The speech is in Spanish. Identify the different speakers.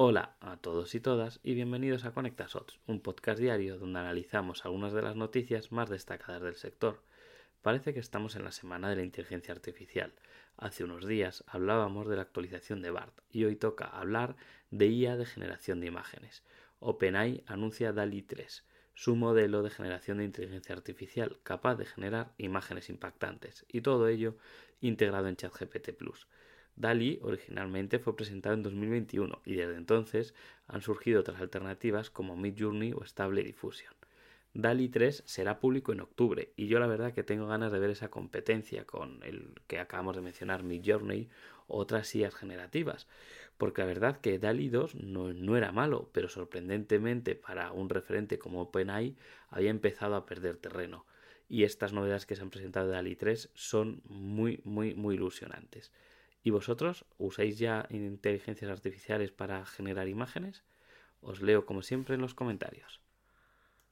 Speaker 1: Hola a todos y todas y bienvenidos a ConectaSots, un podcast diario donde analizamos algunas de las noticias más destacadas del sector. Parece que estamos en la semana de la inteligencia artificial. Hace unos días hablábamos de la actualización de BART y hoy toca hablar de IA de generación de imágenes. OpenAI anuncia DALI 3, su modelo de generación de inteligencia artificial capaz de generar imágenes impactantes y todo ello integrado en ChatGPT Plus. DALI originalmente fue presentado en 2021 y desde entonces han surgido otras alternativas como Midjourney o Stable Diffusion. DALI 3 será público en octubre y yo la verdad que tengo ganas de ver esa competencia con el que acabamos de mencionar Midjourney o otras sillas generativas, porque la verdad que DALI 2 no, no era malo, pero sorprendentemente para un referente como OpenAI había empezado a perder terreno y estas novedades que se han presentado de DALI 3 son muy muy muy ilusionantes. ¿Y vosotros usáis ya inteligencias artificiales para generar imágenes? Os leo como siempre en los comentarios.